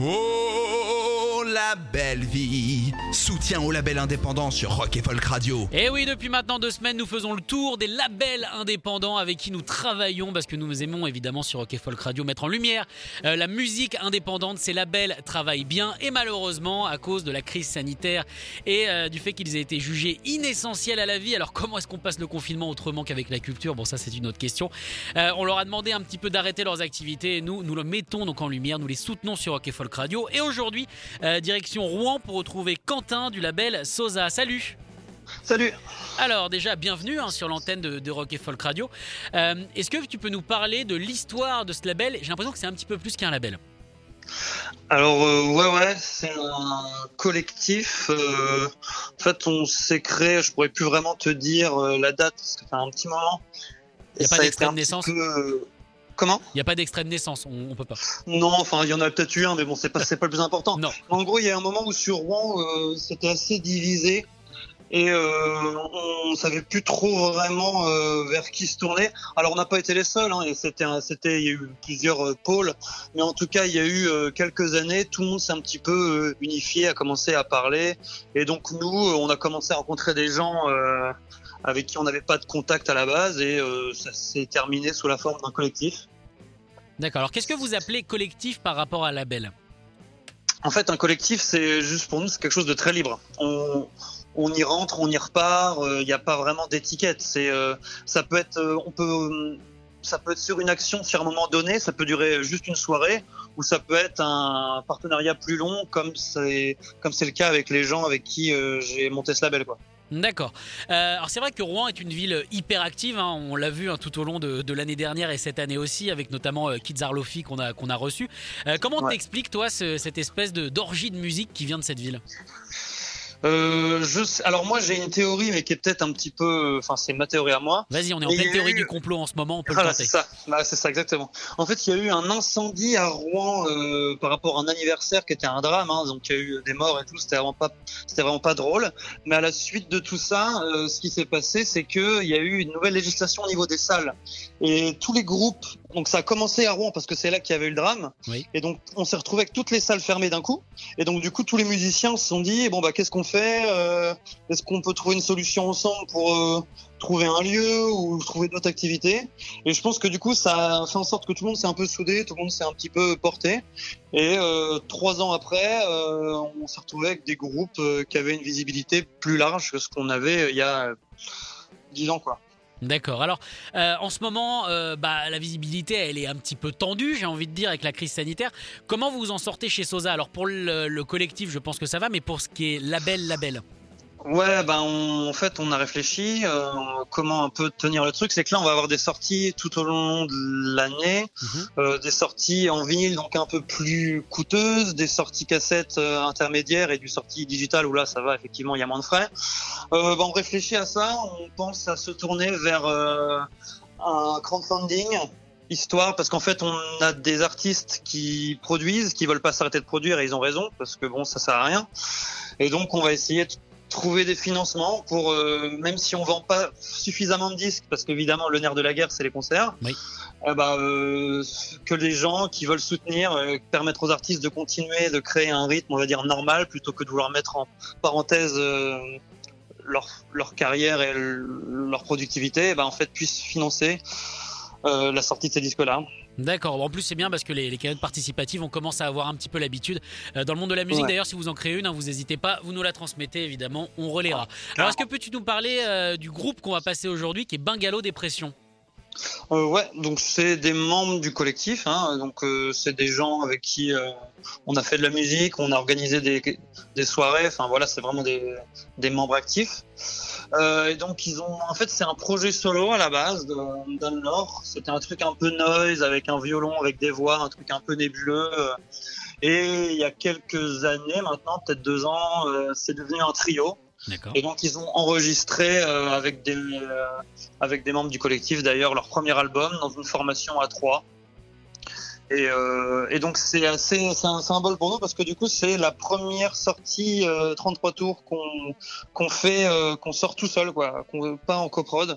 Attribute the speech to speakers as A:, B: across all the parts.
A: Whoa! La belle vie Soutien au label indépendant sur Rock et Folk Radio.
B: Et Eh oui, depuis maintenant deux semaines, nous faisons le tour des labels indépendants avec qui nous travaillons parce que nous aimons évidemment sur Rock et Folk Radio mettre en lumière euh, la musique indépendante. Ces labels travaillent bien et malheureusement, à cause de la crise sanitaire et euh, du fait qu'ils aient été jugés inessentiels à la vie, alors comment est-ce qu'on passe le confinement autrement qu'avec la culture? Bon, ça c'est une autre question. Euh, on leur a demandé un petit peu d'arrêter leurs activités et nous, nous le mettons donc en lumière, nous les soutenons sur Rock et Folk Radio. Et aujourd'hui, direction Rouen pour retrouver Quentin du label Sosa. Salut
C: Salut
B: alors déjà, bienvenue hein, sur l'antenne de, de Rock et Folk Radio. Euh, Est-ce que tu peux nous parler de l'histoire de ce label? J'ai l'impression que c'est un petit peu plus qu'un label.
C: Alors euh, ouais ouais, c'est un collectif. euh, en fait, on s'est créé. Je pourrais plus vraiment te dire la date parce que fait un petit moment.
B: Y a
C: Et
B: pas
C: ça été
B: d'extrait de
C: un petit
B: naissance?
C: peu, Comment
B: Il n'y a pas d'extrait de naissance, on, on peut pas.
C: Non, enfin il y en a peut-être eu un, mais bon c'est pas c'est pas le plus important.
B: Non.
C: En gros, il y a un moment où sur Rouen, euh, c'était assez divisé et euh, on savait plus trop vraiment euh, vers qui se tourner. Alors on n'a pas été les seuls, hein, et c'était c'était il y a eu plusieurs euh, pôles, mais en tout cas il y a eu euh, quelques années, tout le monde s'est un petit peu unifié, a commencé à parler, et donc nous on a commencé à rencontrer des gens. avec qui on n'avait pas de contact à la base et ça s'est terminé sous la forme d'un collectif.
B: D'accord, alors qu'est-ce que vous appelez collectif par rapport à label
C: En fait, un collectif, c'est juste pour nous, c'est quelque chose de très libre. On, on y rentre, on y repart. Il n'y a pas vraiment d'étiquette. C'est, euh, ça peut être, euh, on peut, euh, ça peut être sur une action sur un moment donné. Ça peut durer juste une soirée, ou ça peut être un partenariat plus long, comme c'est, comme c'est le cas avec les gens avec qui euh, j'ai monté ce label, quoi.
B: D'accord. Euh, alors c'est vrai que Rouen est une ville hyper active, hein, on l'a vu hein, tout au long de, de l'année dernière et cette année aussi, avec notamment euh, Kids qu'on a, qu'on a reçu. Euh, comment
C: Ouais.
B: t'expliques toi ce- cette espèce de- d'orgie de musique qui vient de cette ville?
C: Euh, je sais- alors moi, j'ai une théorie, mais qui est peut-être un petit peu, enfin, c'est ma théorie à moi.
B: Vas-y, on est en pleine théorie
C: eu-
B: du complot en ce moment, on peut
C: Voilà,
B: le
C: c'est ça. Bah, c'est ça, exactement. En fait, il y a eu un incendie à Rouen euh, par rapport à un anniversaire qui était un drame. Hein, donc, il y a eu des morts et tout. C'était vraiment pas, c'était vraiment pas drôle. Mais à la suite de tout ça, euh, ce qui s'est passé, c'est que il y a eu une nouvelle législation au niveau des salles et tous les groupes. Donc, ça a commencé à Rouen parce que c'est là qu'il y avait eu le drame.
B: Oui.
C: Et donc, on s'est retrouvé avec toutes les salles fermées d'un coup. Et donc, du coup, tous les musiciens se sont dit bon bah, qu'est-ce qu'on fait Euh, Est-ce qu'on peut trouver une solution ensemble pour euh, trouver un lieu ou trouver d'autres activités? Et je pense que du coup, ça a fait en sorte que tout le monde s'est un peu soudé, tout le monde s'est un petit peu porté. Et euh, trois ans après, euh, on s'est retrouvé avec des groupes euh, qui avaient une visibilité plus large que ce qu'on avait euh, il y a dix ans, quoi.
B: D'accord. Alors, euh, en ce moment, euh, bah, la visibilité, elle est un petit peu tendue, j'ai envie de dire, avec la crise sanitaire. Comment vous en sortez chez Sosa? Alors, pour le, le collectif, je pense que ça va, mais pour ce qui est label, label.
C: Ouais, ben on- en fait, on a réfléchi euh, comment un peu tenir le truc. C'est que là, on va avoir des sorties tout au long de l'année,
B: Mhm.
C: euh, des sorties en vinyle donc un peu plus coûteuses, des sorties cassettes euh, intermédiaires et du sortie digital où là, ça va effectivement, il y a moins de frais. Euh, ben, on réfléchit à ça. On pense à se tourner vers euh, un crowdfunding. Histoire, parce qu'en fait, on a des artistes qui produisent, qui veulent pas s'arrêter de produire, et ils ont raison, parce que bon, ça sert à rien. Et donc, on va essayer de trouver des financements pour, euh, même si on vend pas suffisamment de disques, parce qu'évidemment le nerf de la guerre c'est les concerts,
B: Oui.
C: eh ben, euh, que les gens qui veulent soutenir, euh, permettre aux artistes de continuer, de créer un rythme, on va dire normal, plutôt que de vouloir mettre en parenthèse euh, leur, leur carrière et leur productivité, ben, en fait puissent financer euh, la sortie de ces disques-là.
B: D'accord. En plus, c'est bien parce que les, les participatives, on commence à avoir un petit peu l'habitude. Euh, dans le monde de la musique,
C: Ouais.
B: d'ailleurs, si vous en créez une, hein, vous n'hésitez pas, vous nous la transmettez, évidemment, on relaiera. Alors, est-ce que peux-tu nous parler euh, du groupe qu'on va passer aujourd'hui, qui est Bungalow Dépression?
C: Euh, ouais, donc c'est des membres du collectif. Hein, donc euh, c'est des gens avec qui euh, on a fait de la musique, on a organisé des, des soirées. Enfin voilà, c'est vraiment des, des membres actifs. Euh, et donc ils ont, en fait, c'est un projet solo à la base de Lore. C'était un truc un peu noise avec un violon, avec des voix, un truc un peu nébuleux. Et il y a quelques années maintenant, peut-être deux ans, euh, c'est devenu un trio.
B: D'accord.
C: Et donc ils ont enregistré euh, avec des euh, avec des membres du collectif d'ailleurs leur premier album dans une formation à trois. Et, euh, et donc c'est assez c'est un symbole pour nous parce que du coup c'est la première sortie euh, 33 tours qu'on qu'on fait euh, qu'on sort tout seul quoi, qu'on pas en coprod.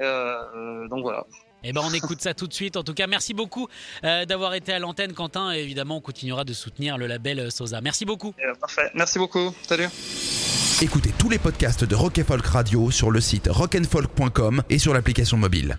C: Euh, donc voilà.
B: Eh ben, on écoute ça tout de suite. En tout cas, merci beaucoup euh, d'avoir été à l'antenne, Quentin. Et évidemment, on continuera de soutenir le label euh, Sosa. Merci beaucoup.
C: Et, euh, parfait. Merci beaucoup. Salut.
A: Écoutez tous les podcasts de Rock and Folk Radio sur le site rockandfolk.com et sur l'application mobile.